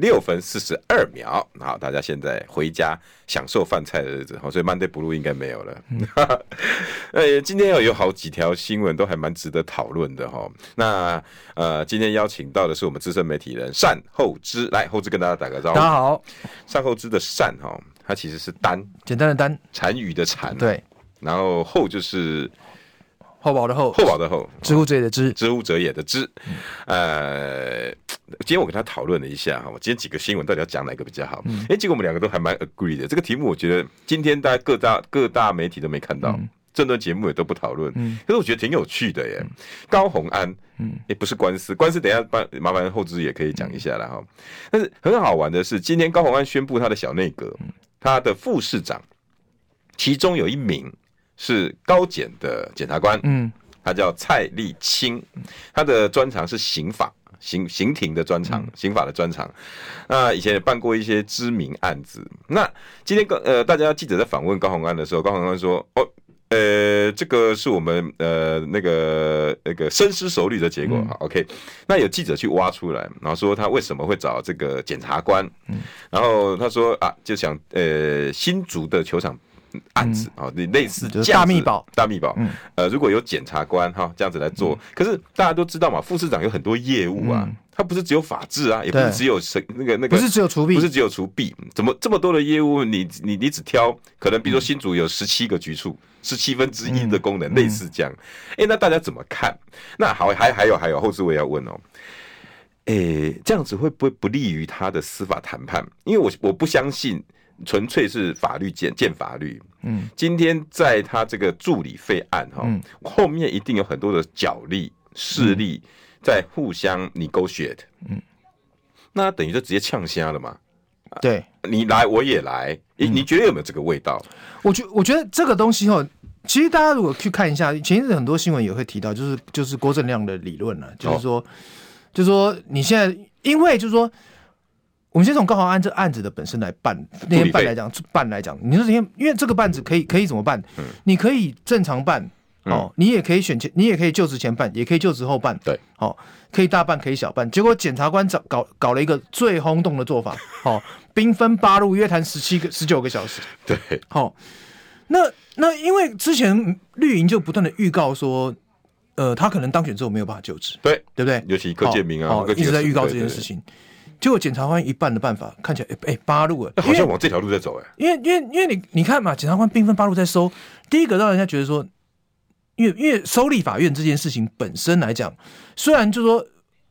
六分四十二秒，好，大家现在回家享受饭菜的日子，好，所以 Monday Blue 应该没有了。呃，今天有有好几条新闻都还蛮值得讨论的哈。那呃，今天邀请到的是我们资深媒体人单厚之，来，厚之跟大家打个招呼。大家好，单厚之的单哈，它其实是单，简单的单，单语的单，对，然后厚就是。厚薄的厚，厚薄的厚，知乎者也的知，知乎者也的知。呃，今天我跟他讨论了一下哈，我今天几个新闻到底要讲哪个比较好？哎、嗯，结果我们两个都还蛮 agree 的。这个题目我觉得今天大家各大各大媒体都没看到，政论节目也都不讨论。嗯，可是我觉得挺有趣的耶。嗯、高红安，嗯，也不是官司，官司等一下帮麻烦后知也可以讲一下了哈。但是很好玩的是，今天高红安宣布他的小内阁，他的副市长，其中有一名。是高检的检察官，嗯，他叫蔡立青，他的专长是刑法、刑刑庭的专长，刑法的专长。那以前也办过一些知名案子。那今天高呃，大家记者在访问高宏安的时候，高宏安说：“哦，呃，这个是我们呃那个那个深思熟虑的结果。嗯 ”，OK。那有记者去挖出来，然后说他为什么会找这个检察官？嗯，然后他说啊，就想呃新竹的球场。案子啊，你类似大密保，大秘保。呃，如果有检察官哈这样子来做，可是大家都知道嘛，副市长有很多业务啊，他不是只有法制啊，也不是只有那个那个，不是只有除弊，不是只有除弊，怎么这么多的业务？你你你只挑可能，比如说新竹有十七个局处，十七分之一的功能，类似这样。哎，那大家怎么看？那好，还还有还有，后续我也要问哦。哎，这样子会不会不利于他的司法谈判？因为我我不相信。纯粹是法律见见法律。嗯，今天在他这个助理费案哈，后面一定有很多的角力势力在互相 negotiate。嗯，那等于就直接呛瞎了嘛？对，你来我也来，你你觉得有没有这个味道？我觉我觉得这个东西哈，其实大家如果去看一下，前一阵很多新闻也会提到，就是就是郭正亮的理论了，就是说，就是说你现在因为就是说。我们先从高虹安这案子的本身来办，那天办来讲，办来讲，你说这天，因为这个办子可以可以怎么办？嗯，你可以正常办，哦，嗯、你也可以选前，你也可以就职前办，也可以就职后办，对，哦，可以大办，可以小办。结果检察官找搞搞了一个最轰动的做法，哦，兵分八路约谈十七个十九个小时，对，好、哦，那那因为之前绿营就不断的预告说，呃，他可能当选之后没有办法就职，对，对不对？尤其柯建明啊、哦哦，一直在预告这件事情。结果检察官一半的办法看起来，哎、欸、八路啊，好像往这条路在走哎。因为因为因为你你看嘛，检察官兵分八路在收。第一个让人家觉得说，因为因为收立法院这件事情本身来讲，虽然就说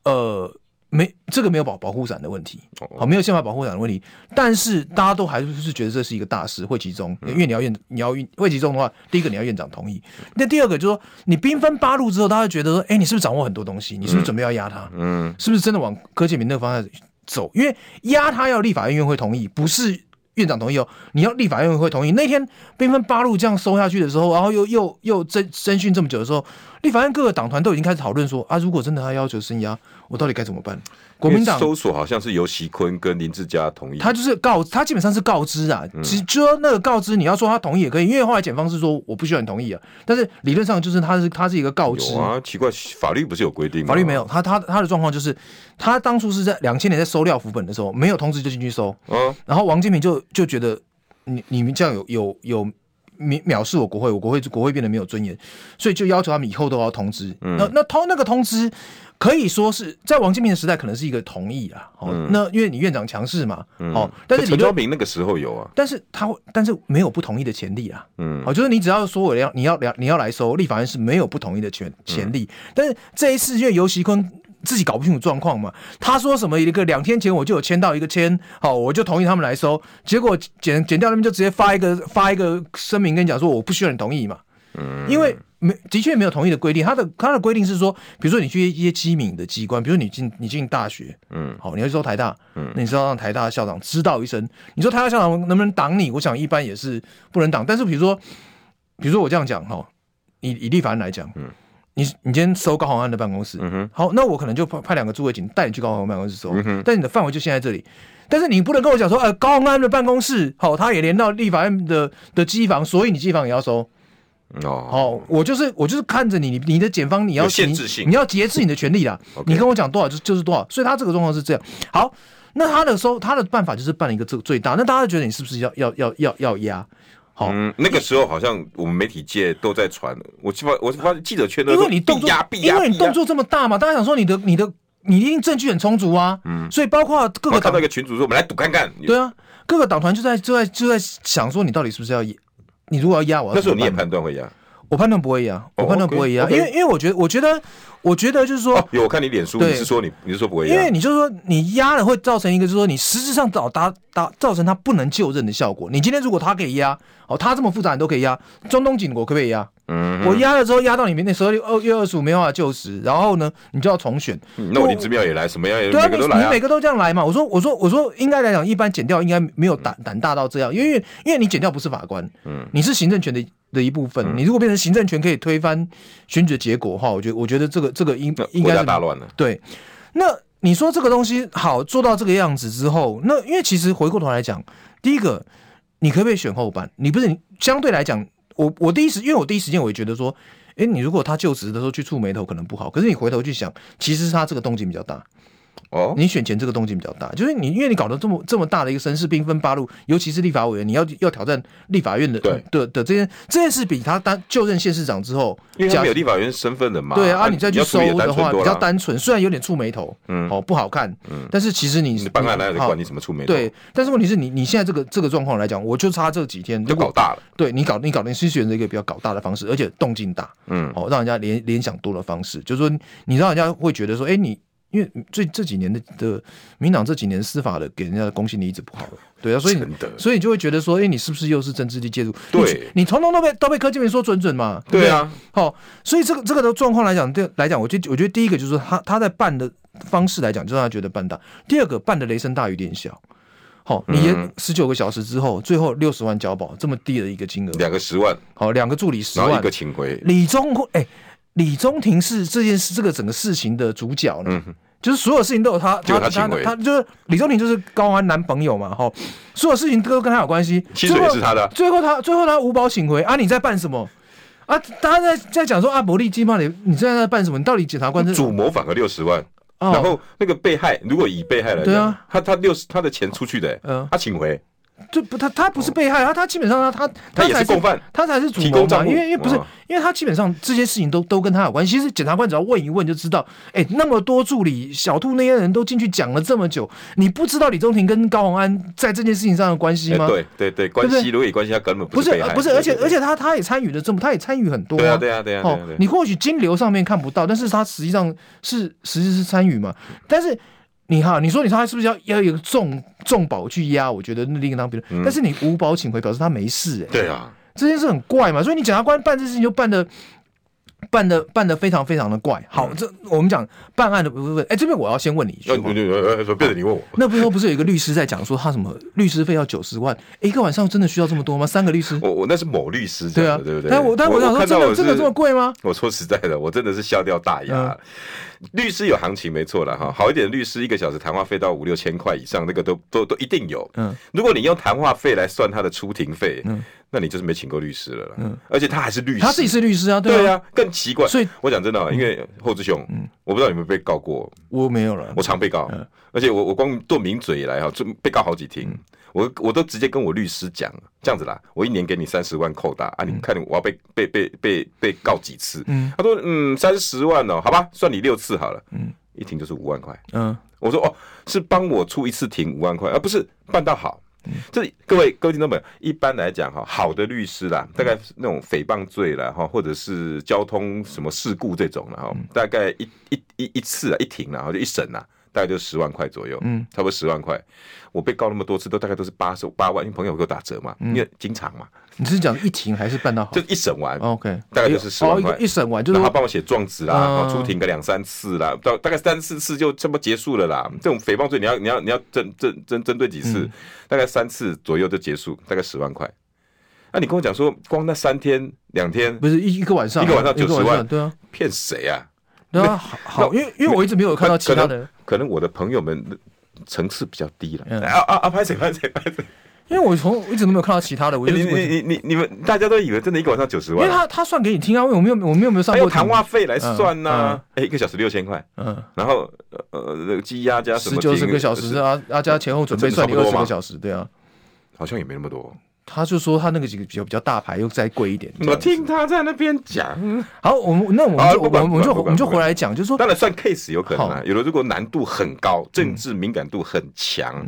呃没这个没有保保护伞的问题，好没有宪法保护伞的问题，但是大家都还是觉得这是一个大事，会集中，因为你要院你要会集中的话，第一个你要院长同意，那第二个就是说你兵分八路之后，大家觉得说，哎、欸，你是不是掌握很多东西？你是不是准备要压他？嗯，是不是真的往柯建铭那个方向？走，因为压他要立法院院会同意，不是院长同意哦。你要立法院会同意。那天兵分八路这样收下去的时候，然后又又又征征询这么久的时候，立法院各个党团都已经开始讨论说啊，如果真的他要求升压，我到底该怎么办？国民党搜索好像是由席坤跟林志佳同意，他就是告他基本上是告知啊，其实就说那个告知，你要说他同意也可以，因为后来检方是说我不需要你同意啊，但是理论上就是他是他是一个告知。啊，奇怪，法律不是有规定吗？法律没有，他他他的状况就是他当初是在两千年在收料副本的时候没有通知就进去收，嗯，然后王金平就就觉得你你们这样有有有藐藐视我国会，我国会国会变得没有尊严，所以就要求他们以后都要通知，嗯，那那通那个通知。可以说是在王金平的时代，可能是一个同意啊。哦，嗯、那因为你院长强势嘛。嗯。哦，但是陈昭明那个时候有啊。但是他会，但是没有不同意的潜力啊。嗯。哦，就是你只要说我要，你要你要来收，立法院是没有不同意的权潜力。嗯、但是这一次，因为游锡堃自己搞不清楚状况嘛，他说什么一个两天前我就有签到一个签，好，我就同意他们来收。结果减减掉那边就直接发一个发一个声明跟你讲说，我不需要你同意嘛。嗯。因为没的确没有同意的规定，他的他的规定是说，比如说你去一些机敏的机关，比如说你进你进大学，嗯，好，你要去收台大，嗯，那你知道让台大校长知道一声，你说台大校长能不能挡你？我想一般也是不能挡。但是比如说，比如说我这样讲哈，以以立凡来讲，嗯，你你今天搜高虹安的办公室，嗯哼，好，那我可能就派派两个驻卫警带你去高虹安办公室搜，嗯哼，但你的范围就限在这里。但是你不能跟我讲说，呃，高虹安的办公室，好，他也连到立法院的的机房，所以你机房也要搜。哦，好，我就是我就是看着你，你的检方你要限制性，你要节制你的权利啦。你跟我讲多少就就是多少，所以他这个状况是这样。好，那他的时候他的办法就是办了一个这个最大，那大家觉得你是不是要要要要要压？好，嗯，那个时候好像我们媒体界都在传，我发我发现记者圈都，因为你动作因为你动作这么大嘛，大家想说你的你的你一定证据很充足啊，嗯，所以包括各个看到一个群主说我们来赌看看，对啊，各个党团就在就在就在想说你到底是不是要你如果要压我，那时候你也判断会压。我判断不会压，我判断不会压，因为因为我觉得，我觉得，我觉得就是说，有我看你脸书，你是说你你是说不会压，因为你就是说你压了会造成一个，就是说你实质上导达达造成他不能就任的效果。你今天如果他可以压，哦，他这么复杂你都可以压，中东锦国可不可以压？嗯，我压了之后压到你明年十二月二月二十五没办法就职，然后呢，你就要重选。那我林姿妙也来，什么样也对啊，你每个都这样来嘛？我说我说我说，应该来讲，一般减掉应该没有胆胆大到这样，因为因为你减掉不是法官，嗯，你是行政权的。的一部分，你如果变成行政权可以推翻选举的结果的话，我觉得我觉得这个这个应应该是大乱了。对，那你说这个东西好做到这个样子之后，那因为其实回过头来讲，第一个你可不可以选后半？你不是相对来讲，我我第一时因为我第一时间我也觉得说，哎，你如果他就职的时候去触眉头可能不好，可是你回头去想，其实是他这个动静比较大。哦，你选前这个动静比较大，就是你因为你搞得这么这么大的一个声势，兵分八路，尤其是立法委员，你要要挑战立法院的对。的的这件这件事，比他当就任县市长之后，因为他没有立法院身份的嘛，对啊，你再去搜的话比较单纯，虽然有点触眉头，嗯，哦不好看，嗯，但是其实你办案来有管你什么触眉头，对，但是问题是你你现在这个这个状况来讲，我就差这几天就搞大了，对你搞你搞你是选择一个比较搞大的方式，而且动静大，嗯，哦让人家联联想多的方式，就是说你让人家会觉得说，哎你。因为最这几年的的民党这几年司法的给人家的公信力一直不好，对啊，所以所以你就会觉得说，哎，你是不是又是政治力介入？对，你统统都被都被柯建铭说准准嘛？对啊，好，所以这个这个的状况来讲，对来讲，我觉得我觉得第一个就是他他在办的方式来讲，就让他觉得办大；第二个办的雷声大雨点小。好，你十九个小时之后，最后六十万交保，这么低的一个金额，两个十万，好，两个助理十万，然后一个请回。李宗哎。李宗廷是这件事，这个整个事情的主角呢，嗯、就是所有事情都有他，他他他就是李宗廷就是高安男朋友嘛，哈，所有事情都跟他有关系，薪水也是他的，最后他最后他无保请回啊，你在办什么啊？大家在在讲说阿，伯利基嘛，你你现在在办什么？你到底检察官是主谋反核六十万，哦、然后那个被害如果以被害来讲，对啊，他他六十他的钱出去的，嗯，他请回。就不，他他不是被害，他他基本上他他他才是共犯，他才是主谋嘛。因为因为不是，因为他基本上这些事情都都跟他有关系。其实检察官只要问一问就知道，哎，那么多助理小兔那些人都进去讲了这么久，你不知道李宗廷跟高洪安在这件事情上的关系吗？对对对，关系如果有关系，他根本不是。不是，而且而且他他也参与了这么，他也参与很多。对啊对啊对啊。哦，你或许金流上面看不到，但是他实际上是实际是参与嘛。但是。你哈，你说你说他是不是要要有重重保去压？我觉得那另一个当别人，但是你无保请回，表示他没事哎、欸。对啊，这件事很怪嘛，所以你检察官办这事情就办的办的办的非常非常的怪。好，嗯、这我们讲办案的部分，哎，这边我要先问你一句，对对对，说别的你问我。那不是不是有一个律师在讲说他什么律师费要九十万，一个晚上真的需要这么多吗？三个律师？我我那是某律师对啊，对不对？但我但我想说，真的真的这么贵吗？我说实在的，我真的是笑掉大牙。嗯律师有行情没错了哈，好一点的律师一个小时谈话费到五六千块以上，那个都都都一定有。嗯，如果你用谈话费来算他的出庭费，嗯，那你就是没请过律师了。嗯，而且他还是律师，他自己是律师啊，对啊，更奇怪。所以我讲真的，因为后志雄，嗯，我不知道有没有被告过，我没有了，我常被告，而且我我光做名嘴以来哈，就被告好几庭。我我都直接跟我律师讲，这样子啦，我一年给你三十万扣打啊，你看我要被被被被被告几次？嗯，他说嗯三十万哦，好吧，算你六次好了，嗯，一庭就是五万块，嗯，我说哦是帮我出一次庭五万块，而不是办到好。这各位各位听众朋友，一般来讲哈，好的律师啦，大概那种诽谤罪啦哈，或者是交通什么事故这种了哈，大概一一一一次啊一庭然后就一审啊。大概就十万块左右，嗯，差不多十万块。我被告那么多次，都大概都是八十八万，因为朋友给我打折嘛，因为经常嘛。你是讲一庭还是办到好？就一审完，OK，大概就是十万块。一审完就是他帮我写状纸啦，出庭个两三次啦，到大概三四次就这么结束了啦。这种诽谤罪你要你要你要针针针针对几次？大概三次左右就结束，大概十万块。那你跟我讲说，光那三天两天，不是一一个晚上，一个晚上九十万，对啊，骗谁啊？对啊，好，因为因为我一直没有看到其他的，可能我的朋友们层次比较低了。啊啊啊！拍谁拍谁拍谁？因为我从一直都没有看到其他的，我就你你你你你们大家都以为真的一个晚上九十万，因为他他算给你听啊，我没有我们有没有上过谈话费来算呐？哎，一个小时六千块，嗯，然后呃那个积压加什么十九十个小时啊啊加前后准备算你二十个小时，对啊，好像也没那么多。他就说他那个几个比较比较大牌又再贵一点。我听他在那边讲。好，我们那我们就我们我们就我们就回来讲，就是说，当然算 case 有可能啊。有的如果难度很高，政治敏感度很强，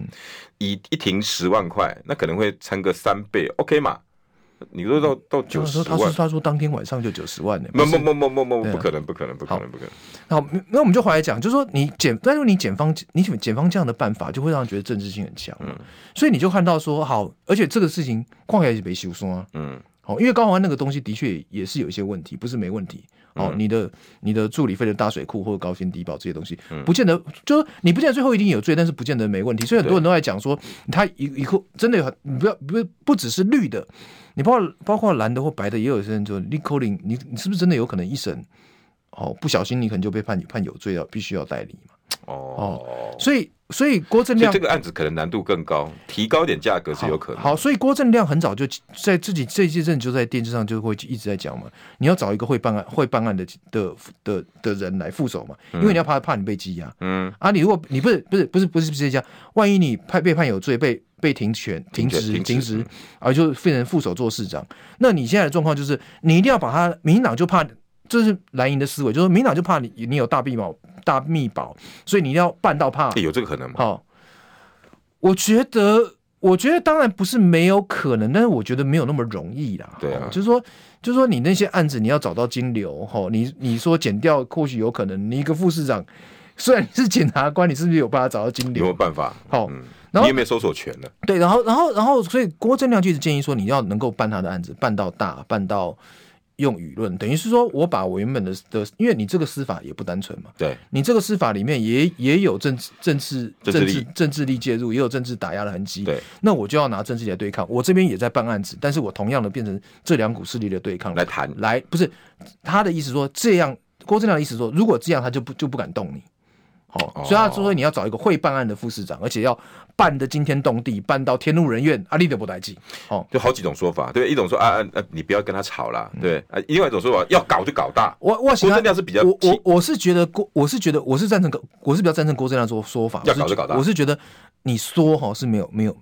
一一庭十万块，那可能会撑个三倍，OK 嘛？你说到到九十万，他说他说当天晚上就九十万呢？不不不不不不，不可能不可能不可能不可能。好，那我们就回来讲，就是说你检，但是你检方你检方这样的办法，就会让人觉得政治性很强。嗯，所以你就看到说好，而且这个事情旷也是没修说啊。嗯，好，因为高宏安那个东西的确也是有一些问题，不是没问题。哦，你的你的助理费的大水库或者高薪低保这些东西，不见得就是你不见得最后一定有罪，但是不见得没问题。所以很多人都在讲说，他以以后真的有很，你不要不不只是绿的。你包括包括蓝的或白的，也有些人说你可能你你是不是真的有可能一审哦不小心你可能就被判判有罪了，必须要代理嘛？哦哦，所以所以郭正亮这个案子可能难度更高，提高点价格是有可能好。好，所以郭正亮很早就在自己这一阵就在电视上就会一直在讲嘛，你要找一个会办案会办案的的的的人来副手嘛，因为你要怕怕你被羁押。嗯啊，你如果你不是不是不是不是不是这样，万一你判被判有罪被。被停权、停职、停职，而就变成副手做市长。那你现在的状况就是，你一定要把他，民进党就怕，这是蓝营的思维，就是民进党就怕你，你有大密保、大密保，所以你一定要办到怕。有这个可能吗？好，我觉得，我觉得当然不是没有可能，但是我觉得没有那么容易啦。对啊，就是说，就是说，你那些案子你要找到金流，哈，你你说检调或许有可能，你一个副市长，虽然你是检察官，你是不是有办法找到金流？有没有办法？好。嗯然后你有没有搜索权呢？对，然后，然后，然后，所以郭正亮就一直建议说，你要能够办他的案子，办到大，办到用舆论，等于是说我把我原本的的，因为你这个司法也不单纯嘛，对，你这个司法里面也也有政治、政治、政治、政治力介入，也有政治打压的痕迹，对，那我就要拿政治来对抗。我这边也在办案子，但是我同样的变成这两股势力的对抗来谈，来不是他的意思说这样，郭正亮的意思说，如果这样他就不就不敢动你。哦，所以他说你要找一个会办案的副市长，而且要办得惊天动地，办到天怒人怨，阿力都不待见。哦，就好几种说法，对，一种说啊啊啊，你不要跟他吵啦，对，啊，另外一种说法要搞就搞大。我我郭正亮是比较，我我我是觉得郭，我是觉得我是赞成，我是比较赞成郭正亮说说法，要搞就搞大。我是觉得你说哈是没有没有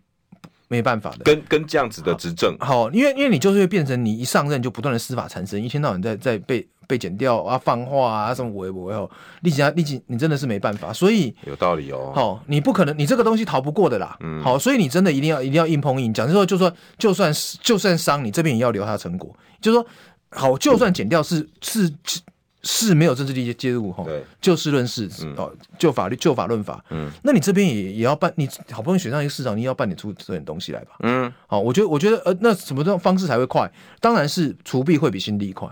没办法的，跟跟这样子的执政，好，因为因为你就是会变成你一上任就不断的司法缠身，一天到晚在在被。被剪掉啊，放话啊，什么违不违哦？立即啊，立即，你真的是没办法，所以有道理哦。好，你不可能，你这个东西逃不过的啦。嗯，好，所以你真的一定要一定要硬碰硬，讲就说就说，就算就算伤你这边也要留他成果，就说好，就算剪掉是是是是没有政治力介入哈，对，就事论事哦，就法律就法论法。嗯，那你这边也也要办，你好不容易选上一个市长，你要办点出这点东西来吧。嗯，好，我觉得我觉得呃，那什么这种方式才会快？当然是除弊会比新力快。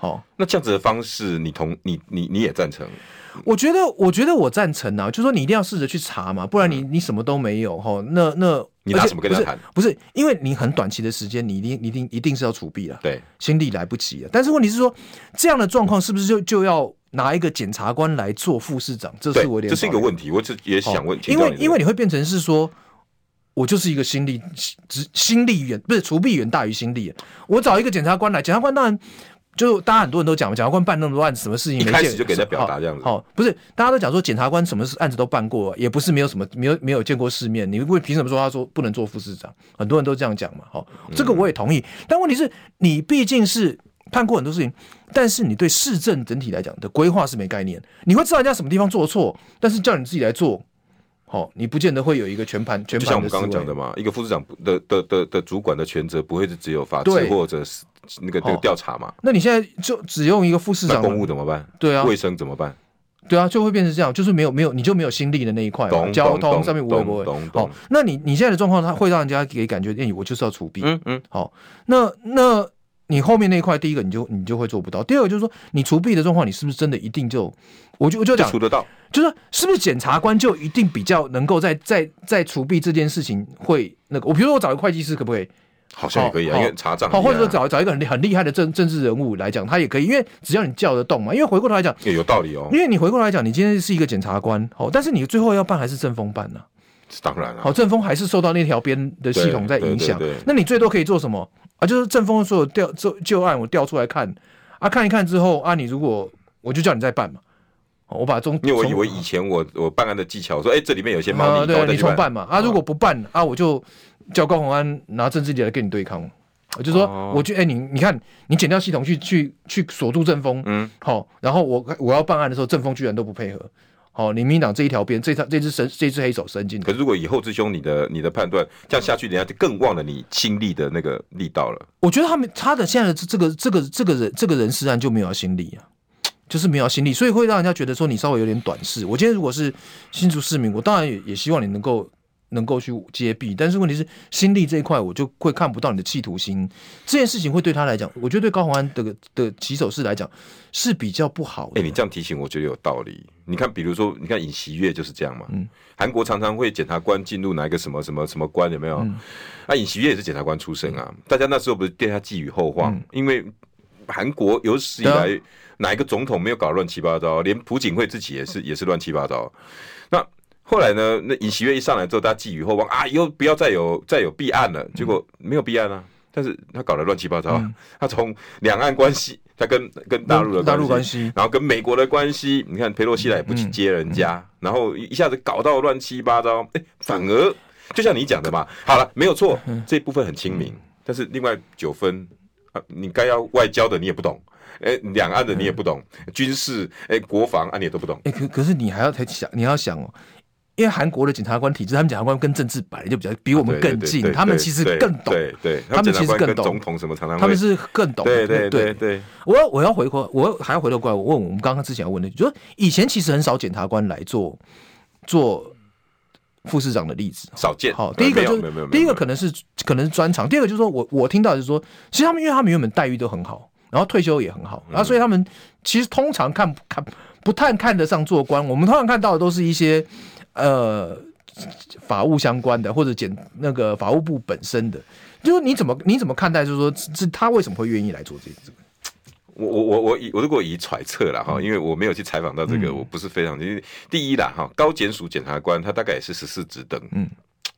好，那这样子的方式，你同你你你也赞成？我觉得，我觉得我赞成啊，就说你一定要试着去查嘛，不然你你什么都没有哈。那那你拿什么跟他谈？不是，因为你很短期的时间，你一定一定一定是要储币了，对，心力来不及了。但是问题是说，这样的状况是不是就就要拿一个检察官来做副市长？这是我点，这是一个问题，我这也想问，因为因为你会变成是说，我就是一个心力只心力远不是除弊远大于心力，我找一个检察官来，检察官当然。就大家很多人都讲，检察官办那么多案子，什么事情没一开始就给他表达这样子。好，不是大家都讲说检察官什么案子都办过，也不是没有什么没有没有见过世面。你会凭什么说他说不能做副市长？很多人都这样讲嘛。好，这个我也同意。但问题是你毕竟是判过很多事情，但是你对市政整体来讲的规划是没概念。你会知道人家什么地方做错，但是叫你自己来做，好，你不见得会有一个全盘全盘。就像我们刚刚讲的嘛，一个副市长的的的的主管的权责不会是只有法制或者是。那个那个调查嘛，那你现在就只用一个副市长，公务怎么办？对啊，卫生怎么办？对啊，就会变成这样，就是没有没有，你就没有心力的那一块嘛，交通上面不会不会。好，那你你现在的状况，它会让人家给感觉，哎，我就是要除弊。嗯嗯。好，那那你后面那一块，第一个你就你就会做不到，第二个就是说，你除弊的状况，你是不是真的一定就，我就我就讲除得到，就是是不是检察官就一定比较能够在在在除弊这件事情会那个？我比如说我找一个会计师可不可以？好像也可以啊，因为查账好，或者说找找一个很很厉害的政政治人物来讲，他也可以，因为只要你叫得动嘛。因为回过头来讲，也有道理哦。因为你回过头来讲，你今天是一个检察官，哦，但是你最后要办还是政风办呢？当然了，好，政风还是受到那条边的系统在影响。那你最多可以做什么啊？就是政风所有调旧旧案，我调出来看啊，看一看之后啊，你如果我就叫你再办嘛，我把中，因为我以为以前我我办案的技巧，说哎，这里面有些猫腻，对，你重办嘛啊，如果不办啊，我就叫高虹安拿政治力来跟你对抗。我就说，我就哎，你你看，你剪掉系统去去去锁住政风，嗯，好，然后我我要办案的时候，政风居然都不配合，好，你民进党这一条边，这条这只神这只黑手伸进。可是如果以后之兄你的你的判断这样下去，人家就更忘了你亲历的那个力道了。我觉得他们他的现在的这个这个这个人这个人事案就没有心力啊，就是没有心力，所以会让人家觉得说你稍微有点短视。我今天如果是新竹市民，我当然也也希望你能够。能够去接臂，但是问题是心力这一块，我就会看不到你的企图心。这件事情会对他来讲，我觉得对高虹安的的起手式来讲是比较不好的。哎、欸，你这样提醒，我觉得有道理。你看，比如说，你看尹锡悦就是这样嘛。嗯。韩国常常会检察官进入哪一个什么什么什么官有没有？嗯、啊，尹锡悦也是检察官出身啊。大家那时候不是对他寄予厚望，嗯、因为韩国有史以来哪一个总统没有搞乱七八糟，连朴槿惠自己也是也是乱七八糟。那。后来呢？那尹锡悦一上来之后，大家寄予厚望啊，以后不要再有再有弊案了。结果没有弊案啊，但是他搞得乱七八糟。嗯、他从两岸关系，他跟跟大陆的大陆关系，然后跟美国的关系，你看佩洛西来也不去接人家，然后一下子搞到乱七八糟。哎，反而就像你讲的嘛，好了，没有错，这部分很亲民，嗯、但是另外九分啊，你该要外交的你也不懂。哎，两岸的你也不懂，嗯、军事哎国防啊你也都不懂。哎，可可是你还要才想，你要想哦。因为韩国的检察官体制，他们检察官跟政治本来就比较比我们更近，他们其实更懂。对对，他们其实更懂。总统什么常常他们是更懂。对对对对。我要我要回过，我还要回头过来，我问我们刚刚之前要问的，就是以前其实很少检察官来做做副市长的例子，少见。好，第一个就是第一个可能是可能是专长，第二个就是说我我听到就是说，其实他们因为他们原本待遇都很好，然后退休也很好，然后所以他们其实通常看看不太看得上做官，我们通常看到的都是一些呃。法务相关的，或者检那个法务部本身的，就是你怎么你怎么看待？就是说，是他为什么会愿意来做这这个？我我我我以我如果以揣测了哈，因为我没有去采访到这个，我不是非常。因为第一啦哈，高检署检察官他大概也是十四职等，嗯，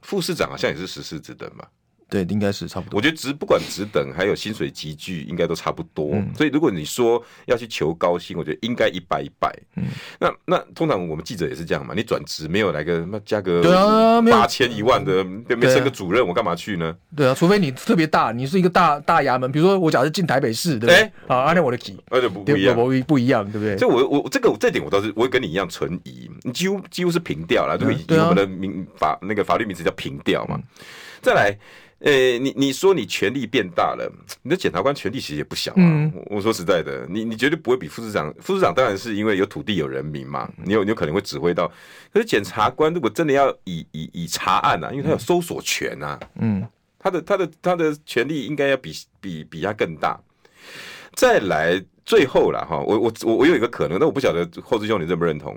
副市长好像也是十四职等嘛。对，应该是差不多。我觉得职不管职等，还有薪水集聚，应该都差不多。嗯、所以如果你说要去求高薪，我觉得应该一百一百。嗯，那那通常我们记者也是这样嘛。你转职没有来个那加个八千一万的，对没升个主任，我干嘛去呢？对啊，除非你特别大，你是一个大大衙门，比如说我假设进台北市，对不对？欸、啊，按照我的级，而且不不一样，不不一样，对不对？所以我我这个这点我倒是我会跟你一样存疑，你几乎几乎是平调了，就以我们的名法那个法律名词叫平调嘛。再来。诶、欸，你你说你权力变大了，你的检察官权力其实也不小啊。嗯、我说实在的，你你绝对不会比副市长，副市长当然是因为有土地有人民嘛，你有你有可能会指挥到。可是检察官如果真的要以以以查案啊，因为他有搜索权啊，嗯，他的他的他的权力应该要比比比他更大。再来最后了哈，我我我我有一个可能，但我不晓得后师兄你认不认同，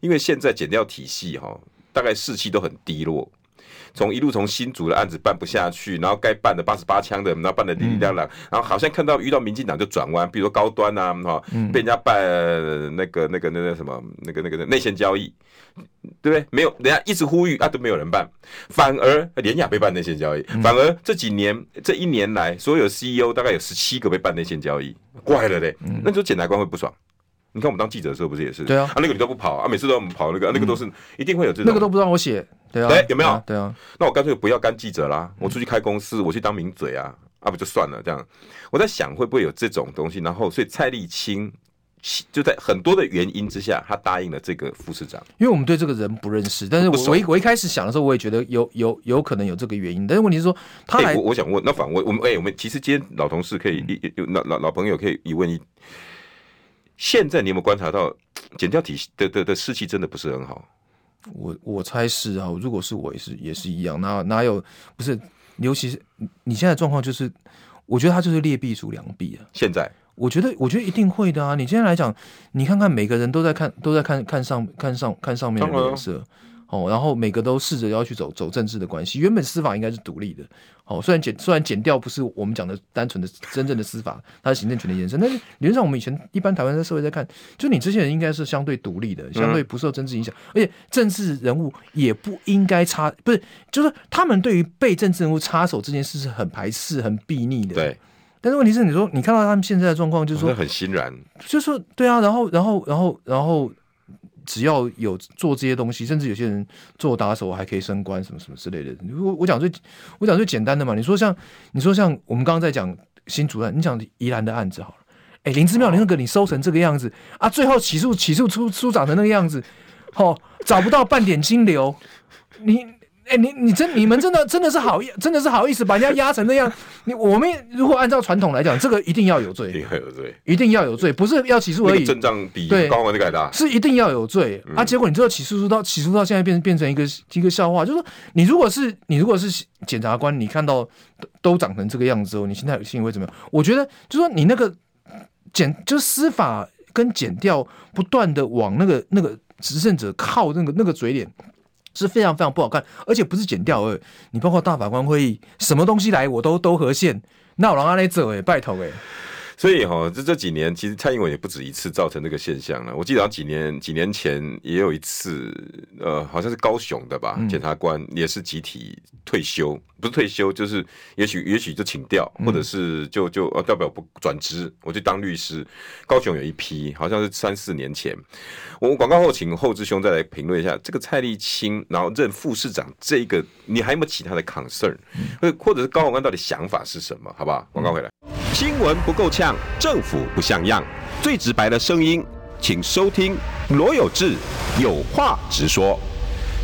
因为现在减掉体系哈，大概士气都很低落。从一路从新竹的案子办不下去，然后该办的八十八枪的，然后办的零零亮亮，然后好像看到遇到民进党就转弯，比如说高端啊，哈，被人家办那个那个那个什么那个那个内线交易，对不对？没有，人家一直呼吁啊，都没有人办，反而联亚被办内线交易，反而这几年这一年来，所有 CEO 大概有十七个被办内线交易，怪了嘞，那就检察官会不爽。你看我们当记者的时候不是也是？对啊，啊那个你都不跑啊，每次都要我们跑那个，那个都是一定会有这种，那个都不让我写。对啊，有没有？对啊，那我干脆不要干记者啦，我出去开公司，我去当名嘴啊，啊不就算了？这样，我在想会不会有这种东西，然后所以蔡丽清就在很多的原因之下，他答应了这个副市长，因为我们对这个人不认识，但是我我一我一开始想的时候，我也觉得有有有可能有这个原因，但是问题是说他来，我我想问，那反问我们，哎，我们其实今天老同事可以一老老老朋友可以一问一，现在你有没有观察到？减掉体系的的的士气真的不是很好。我我猜是啊，如果是我也是也是一样，哪哪有不是？尤其是你现在状况就是，我觉得他就是劣币逐良币啊。现在我觉得我觉得一定会的啊！你今天来讲，你看看每个人都在看都在看看上看上看上面的脸色。哦，然后每个都试着要去走走政治的关系。原本司法应该是独立的，哦，虽然减虽然减掉不是我们讲的单纯的真正的司法，它是行政权的延伸。但是理论上，我们以前一般台湾在社会在看，就你这些人应该是相对独立的，相对不受政治影响，而且政治人物也不应该插，不是，就是他们对于被政治人物插手这件事是很排斥、很避逆的。对。但是问题是，你说你看到他们现在的状况，就是说很欣然，就是说对啊，然后然后然后然后。只要有做这些东西，甚至有些人做打手还可以升官，什么什么之类的。我我讲最我讲最简单的嘛，你说像你说像我们刚刚在讲新主案，你讲宜兰的案子好了，哎、欸，林之妙你那个你收成这个样子啊，最后起诉起诉出出长成那个样子，哦，找不到半点金流，你。哎、欸，你你真你们真的真的是好意，真的是好意思把人家压成那样。你我们如果按照传统来讲，这个一定要有罪，一定要有罪，一定要有罪，不是要起诉而已。阵仗比高雄那个还大，是一定要有罪、嗯、啊！结果你最后起诉书到起诉到现在变变成一个一个笑话，就是说你如果是你如果是检察官，你看到都都长成这个样子之后，你心态心里会怎么样？我觉得就是说你那个检就是司法跟检调不断的往那个那个执政者靠那个那个嘴脸。是非常非常不好看，而且不是剪掉而，你包括大法官会议，什么东西来我都都和宪，那我让阿来走哎，拜托哎。所以哈，这这几年其实蔡英文也不止一次造成这个现象了。我记得几年几年前也有一次，呃，好像是高雄的吧，检察官也是集体退休，不是退休，就是也许也许就请调，或者是就就呃代表不转职，我去当律师。高雄有一批，好像是三四年前。我广告后请后志兄再来评论一下这个蔡立青，然后任副市长这个，你还有没有其他的 concern？或或者是高虹安到底想法是什么？好不好？广告回来。新闻不够呛，政府不像样，最直白的声音，请收听罗有志有话直说。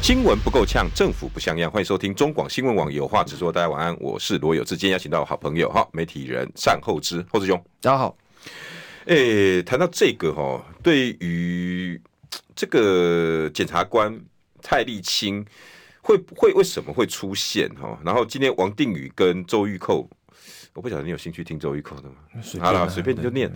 新闻不够呛，政府不像样，欢迎收听中广新闻网有话直说。大家晚安，我是罗有志，今天邀请到好朋友哈，媒体人单后之后之兄，大家好。诶、欸，谈到这个哈，对于这个检察官蔡立青会不会为什么会出现哈？然后今天王定宇跟周玉蔻。我不晓得你有兴趣听周玉蔻的吗？好了，随便你就念。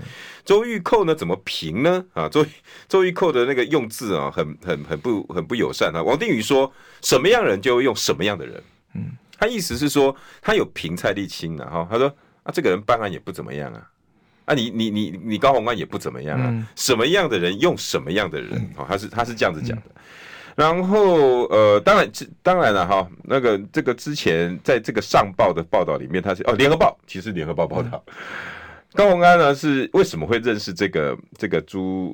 周玉蔻呢，怎么评呢？啊，周周玉蔻的那个用字啊，很很很不很不友善啊。王定宇说什么样人就会用什么样的人，嗯，他意思是说他有评蔡立青的哈，他说啊，这个人办案也不怎么样啊，啊，你你你你高宏安也不怎么样啊，什么样的人用什么样的人，哦，他是他是这样子讲的。然后，呃，当然，当然了，哈，那个这个之前在这个上报的报道里面，他是哦，联合报，其实联合报报道，高鸿安呢是为什么会认识这个这个朱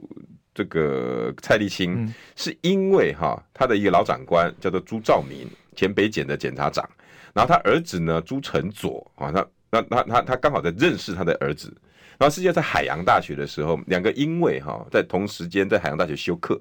这个蔡立青，是因为哈他的一个老长官叫做朱兆明，前北检的检察长，然后他儿子呢朱成佐啊，他那他他他刚好在认识他的儿子。然后，实际上在海洋大学的时候，两个因为哈在同时间在海洋大学修课，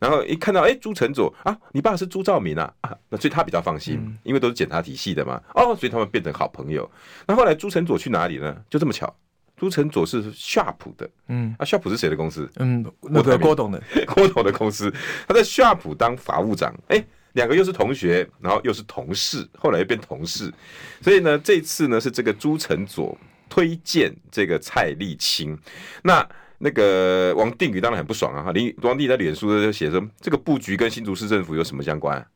然后一看到哎朱成佐啊，你爸是朱兆明啊，啊，那所以他比较放心，因为都是检察体系的嘛，哦，所以他们变成好朋友。那后来朱成佐去哪里呢？就这么巧，朱成佐是夏普的，嗯，啊夏普是谁的公司？嗯，那个郭董的，郭董的公司，他在夏普当法务长，哎，两个又是同学，然后又是同事，后来又变同事，所以呢，这次呢是这个朱成佐。推荐这个蔡立青，那那个王定宇当然很不爽啊！哈，王定宇在脸书就写说，这个布局跟新竹市政府有什么相关？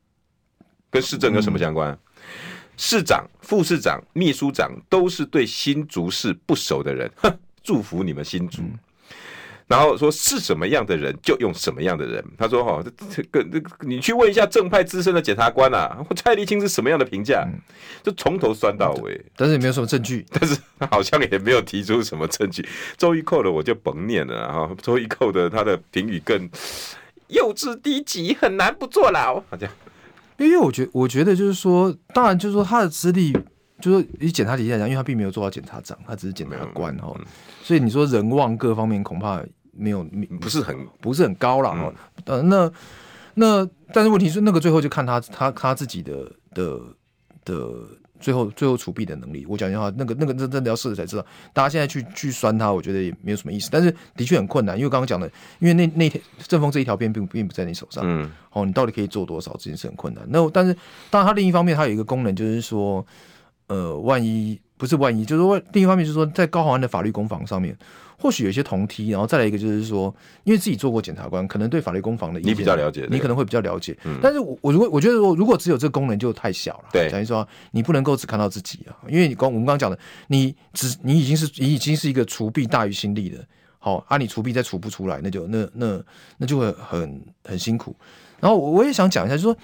跟市政有什么相关？市长、副市长、秘书长都是对新竹市不熟的人，哼，祝福你们新竹。然后说是什么样的人就用什么样的人。他说：“哈，这个这个，你去问一下正派资深的检察官啊，蔡立青是什么样的评价？就从头酸到尾，但是也没有什么证据，但是他好像也没有提出什么证据。周玉扣的我就甭念了哈，周玉扣的他的评语更幼稚低级，很难不坐牢。好像，因为我觉我觉得就是说，当然就是说他的资历，就是以检察体系来讲，因为他并没有做到检察长，他只是检察官哈，所以你说人望各方面恐怕。”没有，不是很不是很高了哈。呃、嗯，那那但是问题是，那个最后就看他他他自己的的的最后最后除弊的能力。我讲句话，那个那个真真的要试了才知道。大家现在去去酸他，我觉得也没有什么意思。但是的确很困难，因为刚刚讲的，因为那那天正风这一条边并并不在你手上。嗯，哦，你到底可以做多少，这件事很困难。那但是当然，它另一方面它有一个功能，就是说，呃，万一不是万一，就是说另一方面就是说，在高虹安的法律攻防上面。或许有一些同梯，然后再来一个就是说，因为自己做过检察官，可能对法律攻防的你比较了解，你可能会比较了解。嗯、但是我我如果我觉得说，如果只有这个功能就太小了。对，等于说你不能够只看到自己啊，因为你刚我们刚刚讲的，你只你已经是你已经是一个除弊大于心力的，好啊，你除弊再除不出来，那就那那那就会很很辛苦。然后我我也想讲一下，就是说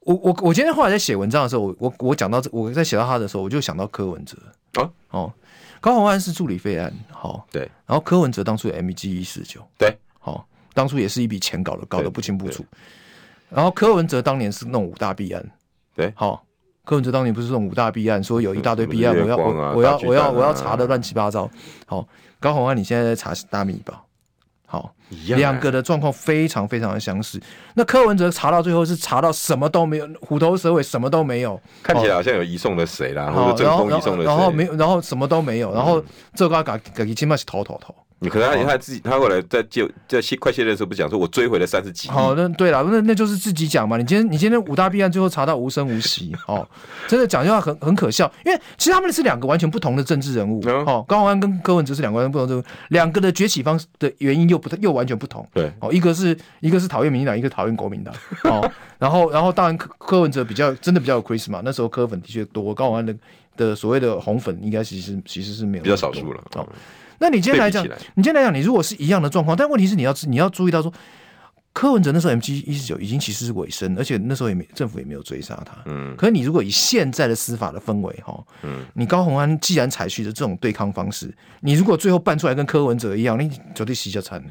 我我我今天后来在写文章的时候，我我我讲到这，我在写到他的时候，我就想到柯文哲啊哦。高虹安是助理费案，好，对，然后柯文哲当初有 MG 一四九，对，好，当初也是一笔钱搞的，搞得不清不楚。然后柯文哲当年是弄五大弊案，对，好，柯文哲当年不是弄五大弊案，说有一大堆弊案，我要我我要我要我要查的乱七八糟。好，高虹安你现在在查大秘宝。好，两个的状况非常非常的相似。那柯文哲查到最后是查到什么都没有，虎头蛇尾，什么都没有，看起来好像有移送的谁啦，或者正风移送的谁，然后没有，然后什么都没有，然后这个搞搞起码是头头头。你可能他他自己，他后来在就在卸快卸任的时候，不是讲说我追回了三十几亿？好，那对了，那那就是自己讲嘛。你今天你今天五大弊案最后查到无声无息，哦，真的讲句话很很可笑，因为其实他们是两个完全不同的政治人物。哦，高虹安跟柯文哲是两个完全不同的，两个的崛起方式的原因又不又完全不同。对，哦，一个是一个是讨厌民进党，一个讨厌国民党。哦，然后然后当然柯柯文哲比较真的比较有 Chris 嘛，那时候柯粉的确多，高虹安的的所谓的红粉应该其实其实是没有比较少数了。哦。那你今天来讲，你今天来讲，你如果是一样的状况，但问题是你要你要注意到说，柯文哲那时候 MG 一十九已经其实是尾声，而且那时候也没政府也没有追杀他。嗯。可是你如果以现在的司法的氛围哈，嗯，你高宏安既然采取的这种对抗方式，你如果最后办出来跟柯文哲一样，你绝对洗下惨了。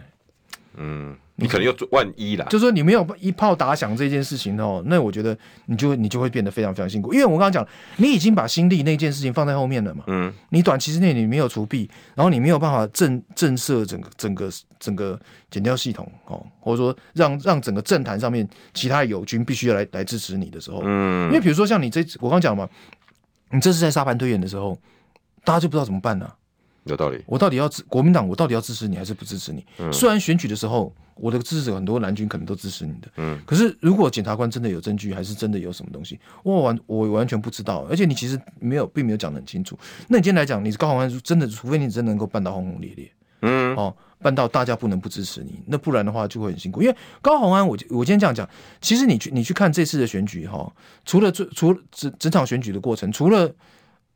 嗯。你可能又万一啦，就是说你没有一炮打响这件事情哦，那我觉得你就你就会变得非常非常辛苦，因为我刚刚讲，你已经把心力那件事情放在后面了嘛，嗯，你短期之内你没有除弊，然后你没有办法震震慑整个整个整个减掉系统哦，或者说让让整个政坛上面其他友军必须要来来支持你的时候，嗯，因为比如说像你这次我刚讲嘛，你这是在沙盘推演的时候，大家就不知道怎么办呢？有道理，我到底要支国民党，我到底要支持你还是不支持你？嗯，虽然选举的时候。我的支持者很多蓝军可能都支持你的，嗯，可是如果检察官真的有证据，还是真的有什么东西，我完我完全不知道，而且你其实没有，并没有讲得很清楚。那你今天来讲，你是高虹安，真的，除非你真的能够办到轰轰烈烈，嗯，哦，办到大家不能不支持你，那不然的话就会很辛苦。因为高虹安，我我今天这样讲，其实你去你去看这次的选举哈，除了最除了整整场选举的过程，除了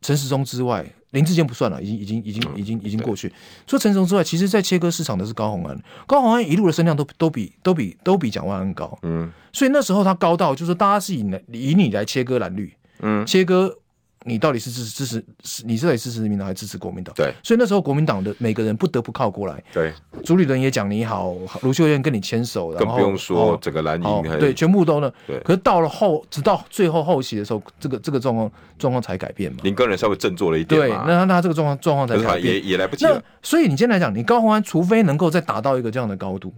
陈时中之外。林志坚不算了，已经已经已经已经已经过去。除了陈时中之外，其实在切割市场的是高鸿安。高鸿安一路的声量都都比都比都比蒋万安高。嗯，所以那时候他高到就是说，大家是以以你来切割蓝绿，嗯，切割。你到底是支持支持？你是来支持民党还是支持国民党？对，所以那时候国民党的每个人不得不靠过来。对，朱立伦也讲你好，卢秀燕跟你牵手，然后更不用说整个蓝营，对，全部都呢。对，可是到了后，直到最后后期的时候，这个这个状况状况才改变嘛。林个人稍微振作了一点，对，那那这个状况状况才改变，也也来不及了。所以你今天来讲，你高鸿安除非能够再达到一个这样的高度，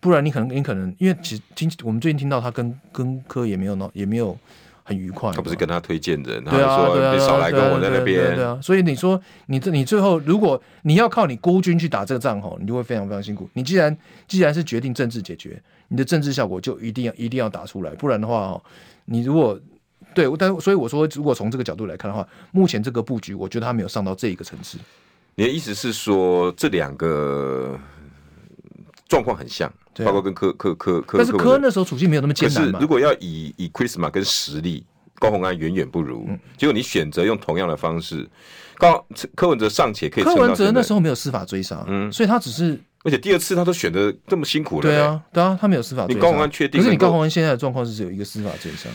不然你可能你可能因为其实听我们最近听到他跟跟柯也没有闹也没有。很愉快，他不是跟他推荐人，他说你少来跟我在那边，对啊，对啊。所以你说你这你最后如果你要靠你孤军去打这个仗吼，你就会非常非常辛苦。你既然既然是决定政治解决，你的政治效果就一定要一定要打出来，不然的话哦，你如果对，但所以我说，如果从这个角度来看的话，目前这个布局，我觉得他没有上到这一个层次。你的意思是说这两个状况很像？包括跟柯柯柯柯，但是柯那时候处境没有那么艰难嘛。可是如果要以以 Charisma 跟实力，高虹安远远不如。嗯、结果你选择用同样的方式，高柯文哲尚且可以。柯文哲那时候没有司法追杀，嗯，所以他只是，而且第二次他都选择这么辛苦了。对啊，对啊，他没有司法追杀。你高虹安确定？可是你高虹安现在的状况是只有一个司法追杀，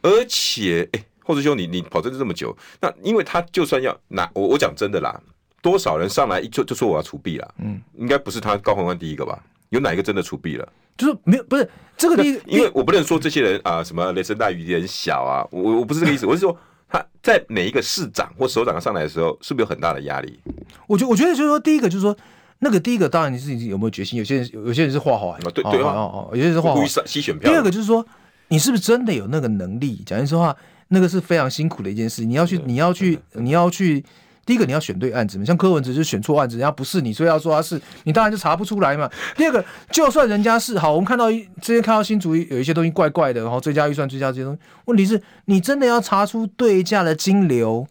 而且，哎、欸，或者说你你跑政治这么久，那因为他就算要拿我我讲真的啦，多少人上来一就就说我要除弊了，嗯，应该不是他高虹安第一个吧？有哪一个真的出弊了？就是没有，不是这个第一，因为我不能说这些人啊，什么雷声大雨点小啊，我我不是这个意思，我是说他在每一个市长或首长上来的时候，是不是有很大的压力？我觉我觉得就是说，第一个就是说，那个第一个当然你自己有没有决心，有些人有些人是画好，对对哦哦，有些人是画好吸选票。第二个就是说，你是不是真的有那个能力？讲句实话，那个是非常辛苦的一件事。你要去，你要去，你要去。第一个你要选对案子嘛，像柯文哲就选错案子，人家不是你，所以要说他是你，当然就查不出来嘛。第二个，就算人家是好，我们看到一之前看到新竹有一些东西怪怪的，然后追加预算、追加这些东西，问题是你真的要查出对价的金流，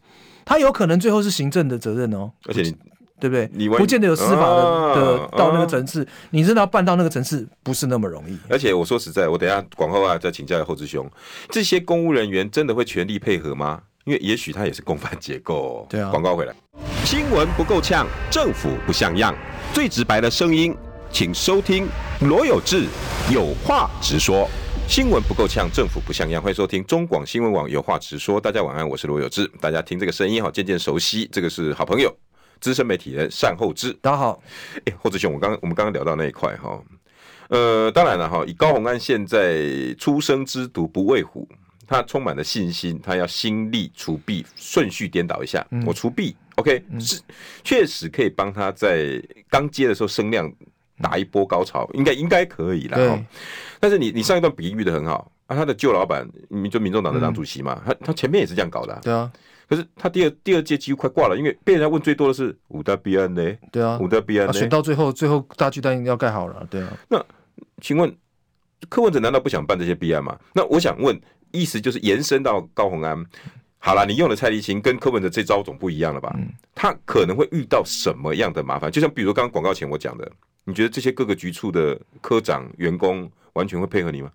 他有可能最后是行政的责任哦，而且你对不对？你不见得有司法的、啊、的到那个层次，你真的要办到那个层次不是那么容易。而且我说实在，我等一下广告啊再请教后志兄，这些公务人员真的会全力配合吗？因为也许他也是共犯结构。对啊，广告回来，新闻不够呛，政府不像样，最直白的声音，请收听罗有志有话直说。新闻不够呛，政府不像样，欢迎收听中广新闻网有话直说。大家晚安，我是罗有志。大家听这个声音哈，渐渐熟悉。这个是好朋友，资深媒体人单厚志。大家好，哎，厚志兄，我刚刚我们刚刚聊到那一块哈，呃，当然了哈，以高虹安现在初生之犊不畏虎。他充满了信心，他要心力除弊，顺序颠倒一下，嗯、我除弊，OK，、嗯、是确实可以帮他在刚接的时候声量打一波高潮，应该应该可以了。对但是你你上一段比喻的很好啊，他的旧老板，民就民众党的党主席嘛，嗯、他他前面也是这样搞的、啊，对啊。可是他第二第二届几乎快挂了，因为被人家问最多的是五大弊案呢，对啊，五大弊案呢，选到最后最后大巨蛋要盖好了，对啊。那请问柯文哲难道不想办这些弊案吗？那我想问。意思就是延伸到高虹安，好了，你用的蔡立青跟柯文哲这招总不一样了吧？他可能会遇到什么样的麻烦？就像比如刚刚广告前我讲的，你觉得这些各个局处的科长员工完全会配合你吗？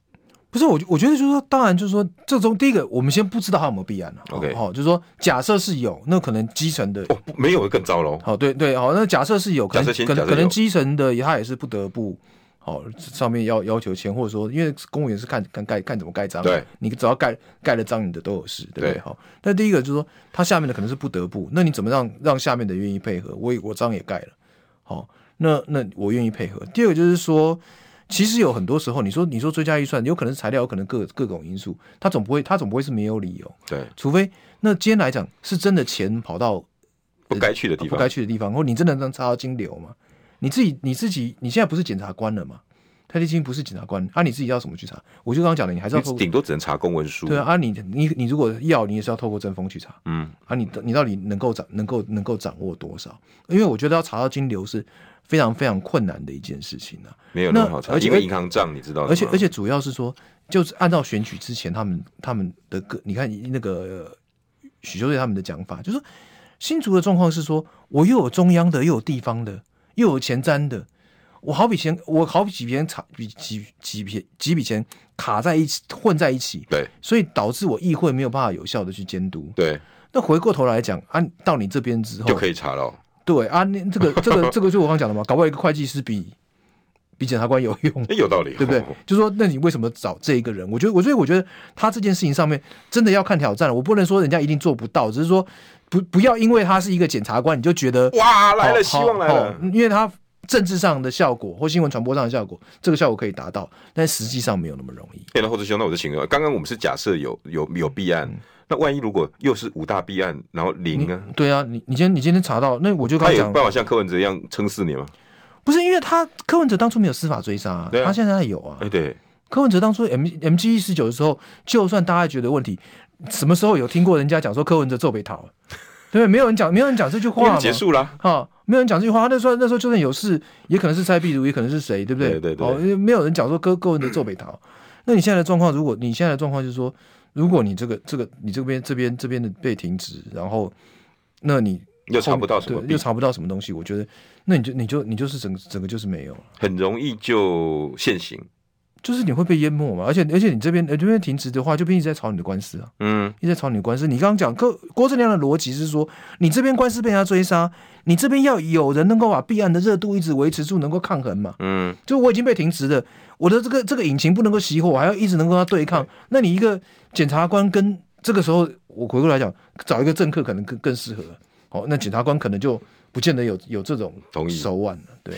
不是，我我觉得就是说，当然就是说，这中第一个，我们先不知道他有没有弊案了。OK，好，就是说，假设是有，那可能基层的哦，没有会更糟喽。好，对对，好，那假设是有，可能可能可能基层的他也是不得不。好，上面要要求签，或者说，因为公务员是看看盖看怎么盖章，对，你只要盖盖了章，你的都有事，对不对？好，那第一个就是说，他下面的可能是不得不，那你怎么让让下面的愿意配合？我我章也盖了，好，那那我愿意配合。第二个就是说，其实有很多时候，你说你说追加预算，有可能是材料，有可能各各种因素，他总不会他总不会是没有理由，对，除非那今天来讲是真的钱跑到不该去的地方，不该去的地方，或你真的能查到金流吗？你自己你自己你现在不是检察官了吗？蔡立青不是检察官，啊，你自己要怎么去查？我就刚刚讲的，你还是要顶多只能查公文书。对啊，啊你，你你你如果要，你也是要透过政风去查。嗯，啊你，你你到底能够掌能够能够掌握多少？因为我觉得要查到金流是非常非常困难的一件事情啊。没有那么好查，而且因为银行账你知道，而且而且主要是说，就是按照选举之前他们他们的个，你看那个许修瑞他们的讲法，就是说新竹的状况是说，我又有中央的，又有地方的，又有前瞻的。我好比钱，我好比几笔钱卡，比几几笔几笔钱卡在一起，混在一起，对，所以导致我议会没有办法有效的去监督。对，那回过头来讲，啊，到你这边之后就可以查了。对啊，那这个这个这个就我刚讲的嘛，搞不好一个会计师比比检察官有用，有道理，对不对？就说那你为什么找这一个人？我觉得，我所以我觉得他这件事情上面真的要看挑战了。我不能说人家一定做不到，只是说不不要因为他是一个检察官，你就觉得哇来了，希望来了，因为他。政治上的效果或新闻传播上的效果，这个效果可以达到，但实际上没有那么容易。那或者兄，那我就请问，刚刚我们是假设有有有弊案，嗯、那万一如果又是五大弊案，然后零呢？对啊，你你今天你今天查到，那我就他有办法像柯文哲一样撑四年吗？不是，因为他柯文哲当初没有司法追杀、啊，啊、他现在有啊。哎，对，柯文哲当初 M M G 一十九的时候，就算大家觉得问题，什么时候有听过人家讲说柯文哲做北逃？对，没有人讲，没有人讲这句话，结束了。哈，没有人讲这句话。那时候，那时候就算有事，也可能是蔡壁如，也可能是谁，对不对？对对对。哦，没有人讲说柯柯文哲做北逃。那你现在的状况，如果你现在的状况就是说，如果你这个这个你这边这边这边的被停职，然后那你又查不到什么，又查不到什么东西，我觉得那你就你就你就是整个整个就是没有了，很容易就现行。就是你会被淹没嘛，而且而且你这边呃这边停职的话，就变成一直在吵你的官司啊，嗯，一直在吵你的官司。你刚刚讲郭郭正亮的逻辑是说，你这边官司被人家追杀，你这边要有人能够把弊案的热度一直维持住，能够抗衡嘛，嗯，就我已经被停职了，我的这个这个引擎不能够熄火，我还要一直能够跟他对抗。对那你一个检察官跟这个时候，我回过来讲，找一个政客可能更更适合。哦，那检察官可能就不见得有有这种同意手腕了，对。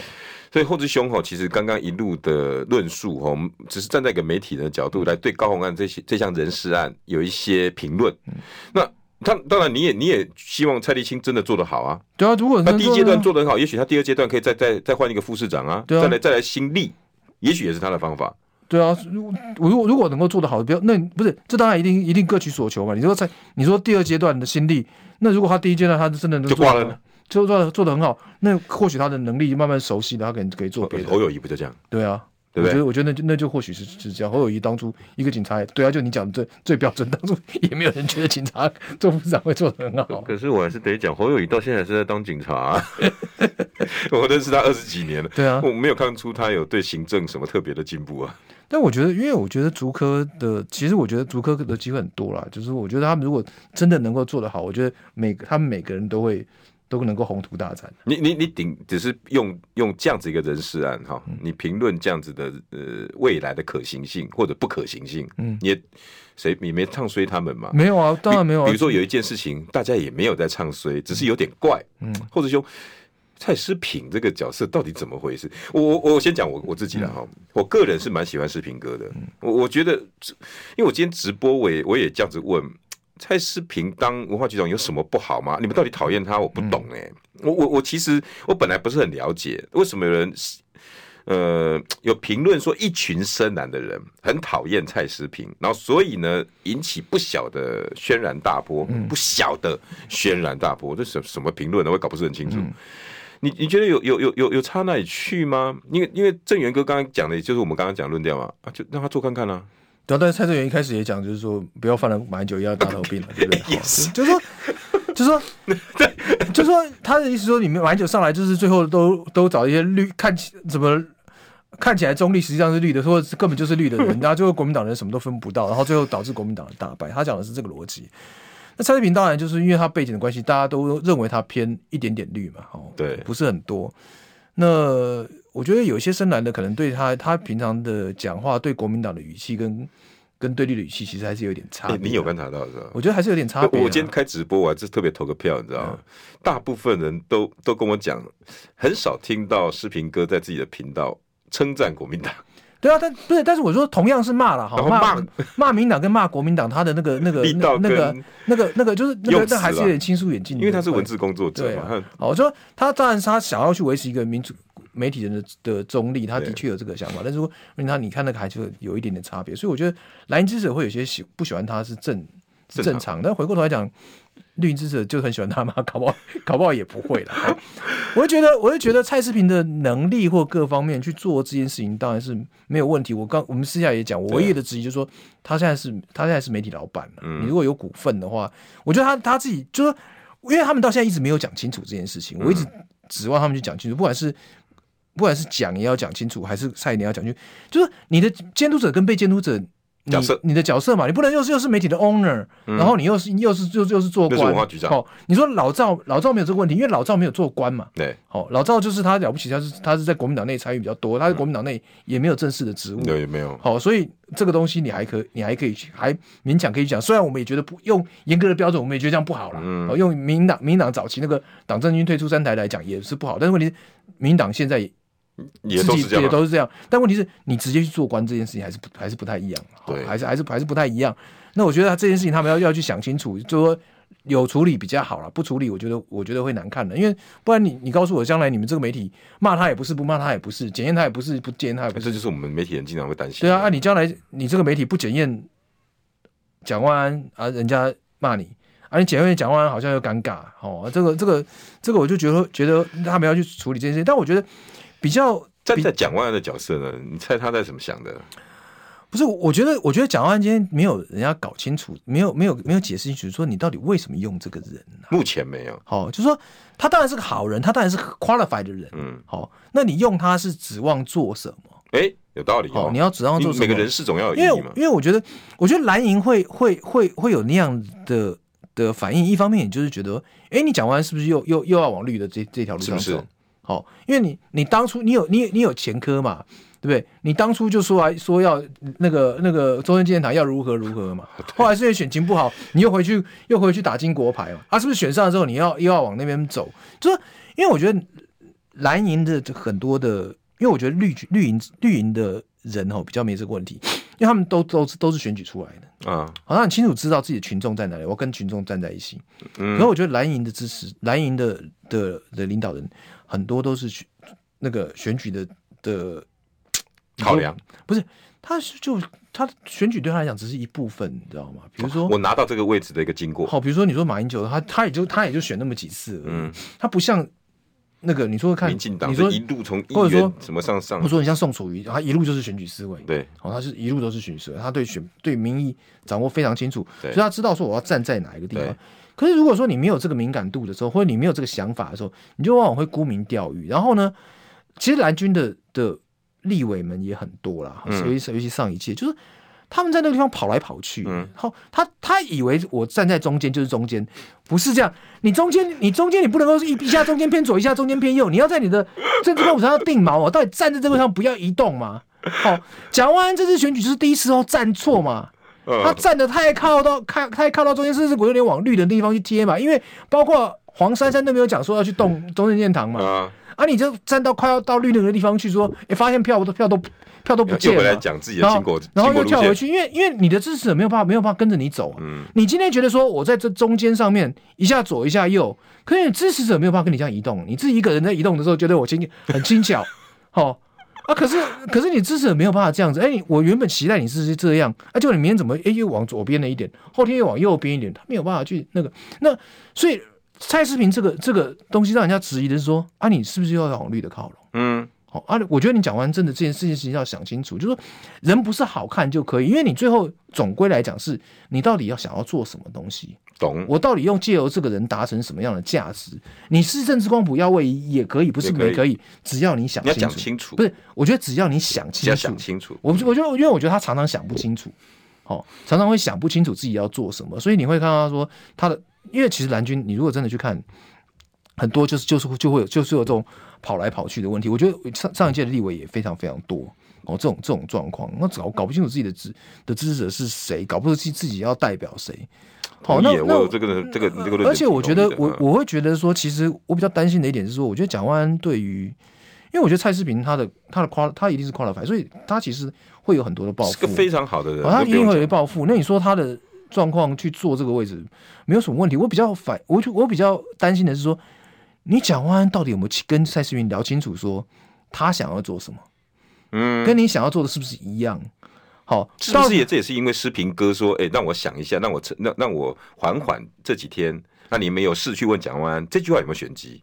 所以后志兄吼，其实刚刚一路的论述哈，我们只是站在一个媒体的角度来对高虹安这些这项人事案有一些评论。嗯、那他当然你也你也希望蔡立青真的做得好啊。对啊，如果他第一阶段做得很好，也许他第二阶段可以再再再换一个副市长啊，对啊、再来再来新立，也许也是他的方法。对啊，如我如果如果能够做得好，不要那不是这当然一定一定各取所求嘛。你说在你说第二阶段的心力，那如果他第一阶段他真的能做就挂了，就做做得很好，那或许他的能力慢慢熟悉了，他可能可以做别的。侯友谊不就这样？对啊。对不对？我觉得，我觉得那就那就或许是是这样。侯友谊当初一个警察，对啊，就你讲的最最标准，当初也没有人觉得警察 做部长会做得很好。可是我还是得讲，侯友谊到现在是在当警察啊。我认识他二十几年了，对啊，我没有看出他有对行政什么特别的进步啊。但我觉得，因为我觉得足科的，其实我觉得足科的机会很多啦。就是我觉得他们如果真的能够做得好，我觉得每个他们每个人都会。都能够宏图大展。你你你顶只是用用这样子一个人事案哈，你评论这样子的呃未来的可行性或者不可行性，嗯，你谁你没唱衰他们吗？没有啊，当然没有啊。比如说有一件事情，大家也没有在唱衰，只是有点怪，嗯，或者说蔡诗萍这个角色到底怎么回事？我我我先讲我我自己了哈，我个人是蛮喜欢诗萍哥的，我我觉得，因为我今天直播我也我也这样子问。蔡诗萍当文化局长有什么不好吗？你们到底讨厌他？我不懂哎、欸，我我我其实我本来不是很了解，为什么有人呃有评论说一群深蓝的人很讨厌蔡诗萍，然后所以呢引起不小的轩然大波，不小的轩然大波，这什什么评论呢？我也搞不是很清楚。你你觉得有有有有有差哪里去吗？因为因为正源哥刚刚讲的，也就是我们刚刚讲论调嘛，啊，就让他做看看啦、啊。对，但是蔡正元一开始也讲，就是说不要犯了马英九一样大头病了，对不对？也是，就是说，就是说 就是说，他的意思说，你们马英九上来就是最后都都找一些绿，看起怎么看起来中立，实际上是绿的，说根本就是绿的人，然后最后国民党人什么都分不到，然后最后导致国民党的大败。他讲的是这个逻辑。那蔡志平当然就是因为他背景的关系，大家都认为他偏一点点绿嘛，哦，对，不是很多。那我觉得有些深蓝的可能对他，他平常的讲话对国民党的语气跟跟对立的语气，其实还是有点差别。你有观察到是吧？我觉得还是有点差别。我今天开直播，我还是特别投个票，你知道吗？大部分人都都跟我讲，很少听到视频哥在自己的频道称赞国民党。对啊，但不是，但是我说同样是骂了哈，骂骂民党跟骂国民党，他的那个 那个那个那个那个那个就是那个那还是有点亲疏远近，因为他是文字工作者嘛。好，我说他当然是他想要去维持一个民主媒体人的的中立，他的确有这个想法，但是说他你看那个还是有一点点差别，所以我觉得蓝营支持者会有些喜不喜欢他是正是正常，但回过头来讲。绿营支持者就很喜欢他吗，搞不好搞不好也不会了。我就觉得，我就觉得蔡思平的能力或各方面去做这件事情，当然是没有问题。我刚我们私下也讲，我唯一的质疑就是说，他现在是他现在是媒体老板了。你如果有股份的话，我觉得他他自己就是说，因为他们到现在一直没有讲清楚这件事情，我一直指望他们去讲清楚，不管是不管是讲也要讲清楚，还是蔡你要讲清楚，就是你的监督者跟被监督者。角色，你的角色嘛，你不能又是又是媒体的 owner，、嗯、然后你又是又是又是又是做官。哦，你说老赵老赵没有这个问题，因为老赵没有做官嘛。对，好、哦，老赵就是他了不起，他是他是在国民党内参与比较多，他在国民党内也没有正式的职务。对、嗯，也没有。好、哦，所以这个东西你还可你还可以还勉强可以讲，虽然我们也觉得不用严格的标准，我们也觉得这样不好了。嗯。哦、用民党民党早期那个党政军退出三台来讲也是不好，但是问题是民党现在也。也都是这样，也都是这样。但问题是你直接去做官这件事情还是不还是不太一样，对，还是还是还是不太一样。那我觉得他这件事情他们要要去想清楚，就说有处理比较好了，不处理我觉得我觉得会难看的。因为不然你你告诉我，将来你们这个媒体骂他也不是，不骂他也不是，检验他也不是，不检验他也不是。这就是我们媒体人经常会担心。对啊，那、啊、你将来你这个媒体不检验蒋万安啊，人家骂你，而且检验蒋万安好像又尴尬哦。这个这个这个我就觉得觉得他们要去处理这件事情，但我觉得。比较站在蒋万安的角色呢？你猜他在怎么想的？不是，我觉得，我觉得蒋万安今天没有人家搞清楚，没有，没有，没有解释清楚，说你到底为什么用这个人、啊？目前没有。好，就是说他当然是个好人，他当然是 qualified 的人。嗯，好，那你用他是指望做什么？哎、欸，有道理。哦，你要指望做什么？每个人事总要有意义嘛。因为，因为我觉得，我觉得蓝营会会会会有那样的的反应。一方面，也就是觉得，哎、欸，你蒋万安是不是又又又要往绿的这这条路上走？是不是？好，因为你你当初你有你你有前科嘛，对不对？你当初就说来说要那个那个中山纪念堂要如何如何嘛，后来是因为选情不好，你又回去又回去打金国牌嘛，啊，是不是选上了之后你要又要往那边走？就是因为我觉得蓝营的很多的，因为我觉得绿绿营绿营的人哦比较没这个问题，因为他们都都是都是选举出来的啊，好像很清楚知道自己的群众在哪里，我跟群众站在一起。嗯，可是我觉得蓝营的支持，蓝营的的的领导人。很多都是选那个选举的的考量，不是他是就他选举对他来讲只是一部分，你知道吗？比如说我拿到这个位置的一个经过。好，比如说你说马英九，他他也就他也就选那么几次，嗯，他不像那个你说看，民进党你说一路从或者说什么上上，或者说你像宋楚瑜，他一路就是选举思维，对，好，他是一路都是选举思维，他对选对民意掌握非常清楚，所以他知道说我要站在哪一个地方。可是如果说你没有这个敏感度的时候，或者你没有这个想法的时候，你就往往会沽名钓誉。然后呢，其实蓝军的的。立委们也很多啦，尤其是尤其上一届，就是他们在那个地方跑来跑去，嗯，好，他他以为我站在中间就是中间，不是这样。你中间，你中间，你不能够是一一下中间偏左，一下中间偏右，你要在你的政治光谱上要定锚，我到底站在这个上不要移动嘛？好，蒋万安这次选举就是第一次哦，站错嘛，他站的太靠到太太靠到中间，甚至我有点往绿的地方去贴嘛，因为包括黄珊珊都没有讲说要去动中正纪念堂嘛。啊！你就站到快要到绿那个地方去说，哎、欸，发现票都票都票都不见了，来讲自己的经过，然后又跳回去，因为因为你的支持者没有办法没有办法跟着你走啊。嗯，你今天觉得说我在这中间上面一下左一下右，可是你支持者没有办法跟你这样移动，你自己一个人在移动的时候觉得我轻很轻巧，好啊，可是可是你支持没有办法这样子，哎、欸，我原本期待你是这样，啊，就你明天怎么哎、又往左边了一点，后天又往右边一点，他没有办法去那个那所以。蔡世平这个这个东西让人家质疑的是说啊，你是不是又要往绿的靠拢？嗯，好啊，我觉得你讲完真的这件事情，事情要想清楚，就是说人不是好看就可以，因为你最后总归来讲是你到底要想要做什么东西？懂？我到底用借由这个人达成什么样的价值？你是政治光谱要位移也可以，不是没可以，只要你想清楚，你要讲清楚。不是，我觉得只要你想清楚，要想清楚。我我觉得，因为我觉得他常常想不清楚，哦，常常会想不清楚自己要做什么，所以你会看到他说他的，因为其实蓝军，你如果真的去看。很多就是就是就会有就是有这种跑来跑去的问题，我觉得上上一届的立委也非常非常多哦，这种这种状况，那搞搞不清楚自己的支的支持者是谁，搞不清楚自己要代表谁。好，那那我这个这个这个，而且我觉得我我会觉得说，其实我比较担心的一点是说，我觉得蒋万安对于，因为我觉得蔡思平他的他的夸他一定是夸了牌，所以他其实会有很多的报复，是个非常好的人，他一定会有报复。那你说他的状况去做这个位置没有什么问题？我比较反，我就我比较担心的是说。你蒋万安到底有没有去跟蔡世平聊清楚，说他想要做什么？嗯，跟你想要做的是不是一样？好，是不是也这也是因为世平哥说，哎、欸，让我想一下，让我让让我缓缓这几天。那你没有事去问蒋万安这句话有没有玄机？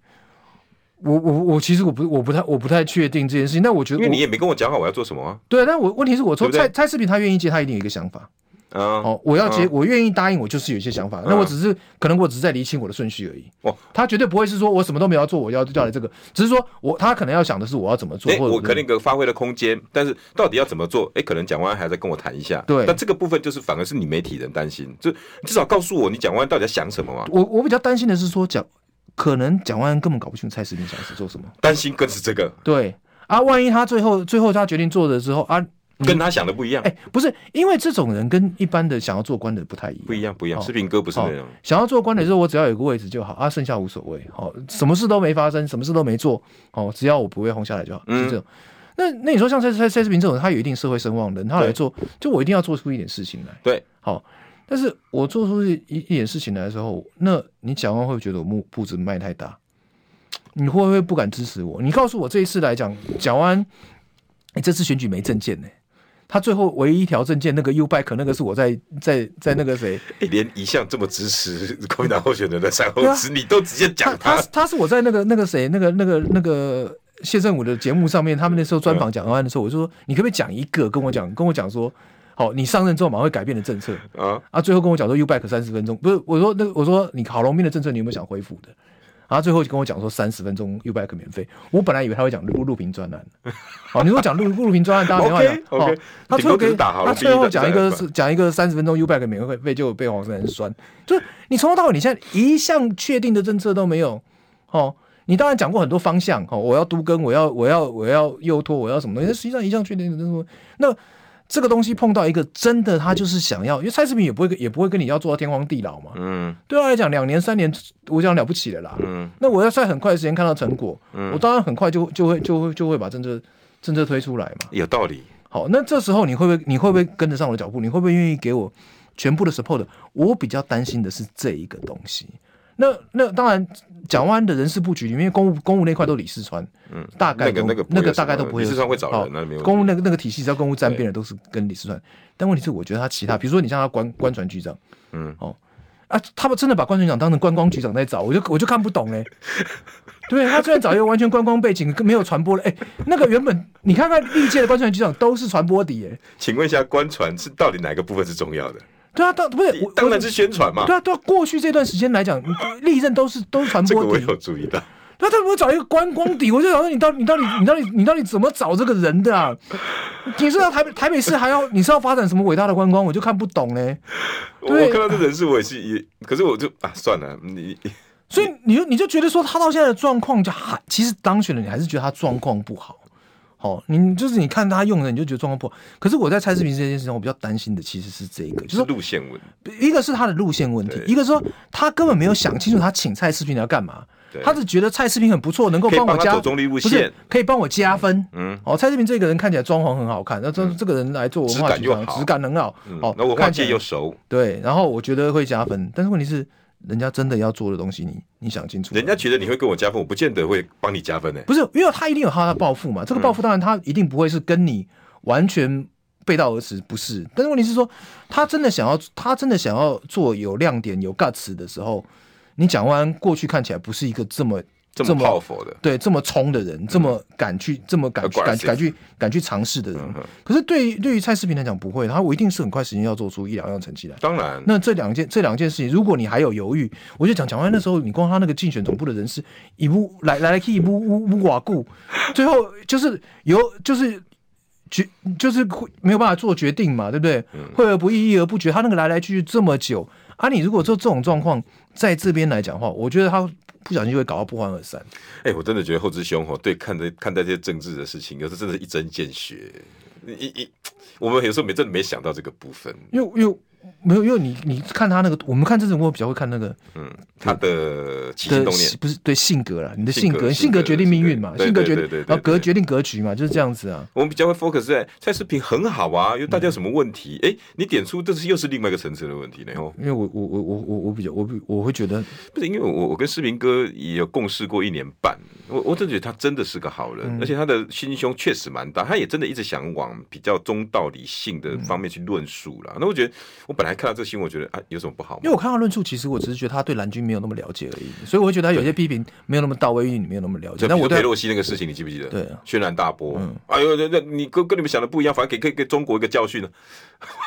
我我我其实我不我不太我不太确定这件事情。但我觉得，因为你也没跟我讲好我要做什么啊。对，但我问题是我说蔡蔡世平他愿意接，他一定有一个想法。啊，哦，我要接，我愿意答应，我就是有一些想法。那我只是可能我只是在理清我的顺序而已。哦，他绝对不会是说我什么都没有做，我要调来这个，只是说我他可能要想的是我要怎么做。哎，我可能有个发挥的空间，但是到底要怎么做？哎，可能蒋万安还在跟我谈一下。对，那这个部分就是反而是你媒体人担心，就至少告诉我你蒋万安到底在想什么嘛。我我比较担心的是说蒋可能蒋万安根本搞不清楚蔡世平想是做什么，担心更是这个。对啊，万一他最后最后他决定做的之后啊。跟他想的不一样，哎、欸，不是，因为这种人跟一般的想要做官的不太一样，不一样，不一样。视频哥不是那种想要做官的时候，我只要有个位置就好啊，剩下无所谓，好，什么事都没发生，什么事都没做，哦，只要我不会轰下来就好，是这种。嗯、那那你说像蔡蔡蔡世平这种，他有一定社会声望的人，他来做，就我一定要做出一点事情来，对，好。但是我做出一一点事情来的时候，那你蒋万会不会觉得我步步子迈太大？你会不会不敢支持我？你告诉我这一次来讲，蒋万，你这次选举没证件呢？他最后唯一一条证件那个 U Bike 那个是我在在在那个谁、欸，连一向这么支持 国民党候选人的三后子，你都直接讲他，他他是我在那个那个谁那个那个那个谢振武的节目上面，他们那时候专访蒋万安的时候，我就说你可不可以讲一个跟我讲跟我讲说，好，你上任之后马上会改变的政策。啊。啊，最后跟我讲说 U Bike 三十分钟，不是我说那我说你郝龙斌的政策你有没有想恢复的？然后最后就跟我讲说三十分钟 U-bike 免费，我本来以为他会讲录录屏专栏，好，你说讲录录录屏专栏，当然没话讲。哦，他最后给他最后讲一个是讲一个三十分钟 U-bike 免费费，就被黄珊珊酸，就是你从头到尾你现在一项确定的政策都没有，哦，你当然讲过很多方向，哦，我要都跟，我要我要我要右拖，我要什么东西，但实际上一项确定的政策那。这个东西碰到一个真的，他就是想要，因为蔡世平也不会也不会跟你要做到天荒地老嘛。嗯，对他来讲，两年三年我讲了不起的啦。嗯，那我要在很快的时间看到成果，嗯，我当然很快就就会就会就会把政策政策推出来嘛。有道理。好，那这时候你会不会你会不会跟得上我的脚步？你会不会愿意给我全部的 support？我比较担心的是这一个东西。那那当然，蒋万安的人事布局里面，公务公务那块都李世川，嗯，大概那个那个那个大概都不会。李世川会找人，那没有公务那个那个体系，只要公务沾边的都是跟李世川。但问题是，我觉得他其他，比如说你像他官官船局长，嗯，哦，啊，他们真的把官船长当成观光局长在找，我就我就看不懂哎。对，他虽然找一个完全观光背景，没有传播的，哎，那个原本你看看历届的官船局长都是传播底，哎，请问一下，官船是到底哪个部分是重要的？对啊，当不是当然是宣传嘛。对啊，对啊，过去这段时间来讲，历任都是都是传播底。这个我有注意到。那他不会找一个观光底？我就想说，你到你到底你到底你到底怎么找这个人的啊？你是要台北台北市还要你是要发展什么伟大的观光？我就看不懂嘞。我看到这人事我也是也，可是我就啊算了你。所以你就你就觉得说他到现在的状况就还其实当选了，你还是觉得他状况不好。好，你就是你看他用的，你就觉得状况不好。可是我在蔡世平这件事情，我比较担心的其实是这个，就是路线问题。一个是他的路线问题，一个说他根本没有想清楚他请蔡世平要干嘛。他只觉得蔡世平很不错，能够帮我加，走中立路线，可以帮我加分。嗯，哦，蔡世平这个人看起来装潢很好看，那这这个人来做文化局长，质感很好。哦，那我看起来又熟，对，然后我觉得会加分。但是问题是。人家真的要做的东西你，你你想清楚。人家觉得你会跟我加分，我不见得会帮你加分呢、欸。不是，因为他一定有他的抱负嘛。这个抱负当然他一定不会是跟你完全背道而驰，不是。但是问题是说，他真的想要，他真的想要做有亮点、有 guts 的时候，你蒋万安过去看起来不是一个这么。这么泡佛的，对，这么冲的人，这么敢去，这么敢去，敢敢去，敢去尝试的人。可是对于对于蔡世平来讲，不会，他我一定是很快时间要做出一两样成绩来。当然，那这两件这两件事情，如果你还有犹豫，我就讲讲完那时候，你光他那个竞选总部的人事，一步来来来去一步无无寡顾，最后就是有就是决就是会没有办法做决定嘛，对不对？会而不议，议而不决，他那个来来去去这么久啊，你如果做这种状况，在这边来讲的话，我觉得他。不小心就会搞到不欢而散。哎、欸，我真的觉得后知兄吼，对看待看待这些政治的事情，有时候真的是一针见血。一一，我们有时候没真的没想到这个部分，因为因为。没有，因为你你看他那个，我们看这种，我比较会看那个，嗯，他的起心动念不是对性格啦，你的性格性格决定命运嘛，性格决定，然后格决定格局嘛，就是这样子啊。我们比较会 focus 在蔡世平很好啊，因为大家有什么问题，哎，你点出这是又是另外一个层次的问题呢？哦，因为我我我我我我比较我我会觉得不是，因为我我跟世平哥也有共事过一年半，我我真的觉得他真的是个好人，而且他的心胸确实蛮大，他也真的一直想往比较中道理性的方面去论述了。那我觉得我本来看到这个新闻，我觉得啊，有什么不好吗？因为我看到论述，其实我只是觉得他对蓝军没有那么了解而已，所以我会觉得他有些批评没有那么到位，因为你没有那么了解。但我佩洛西那个事情，你记不记得？对，轩然大波。嗯，哎呦，那那你跟跟你们想的不一样，反正给给给中国一个教训呢。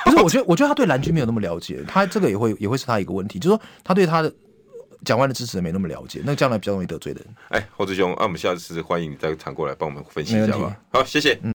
不是，我觉得我觉得他对蓝军没有那么了解，他这个也会也会是他一个问题，就是说他对他的蒋万的支持人没那么了解，那将来比较容易得罪的人。哎，侯志兄，那、啊、我们下次欢迎你再常过来帮我们分析一下吧。好，谢谢。嗯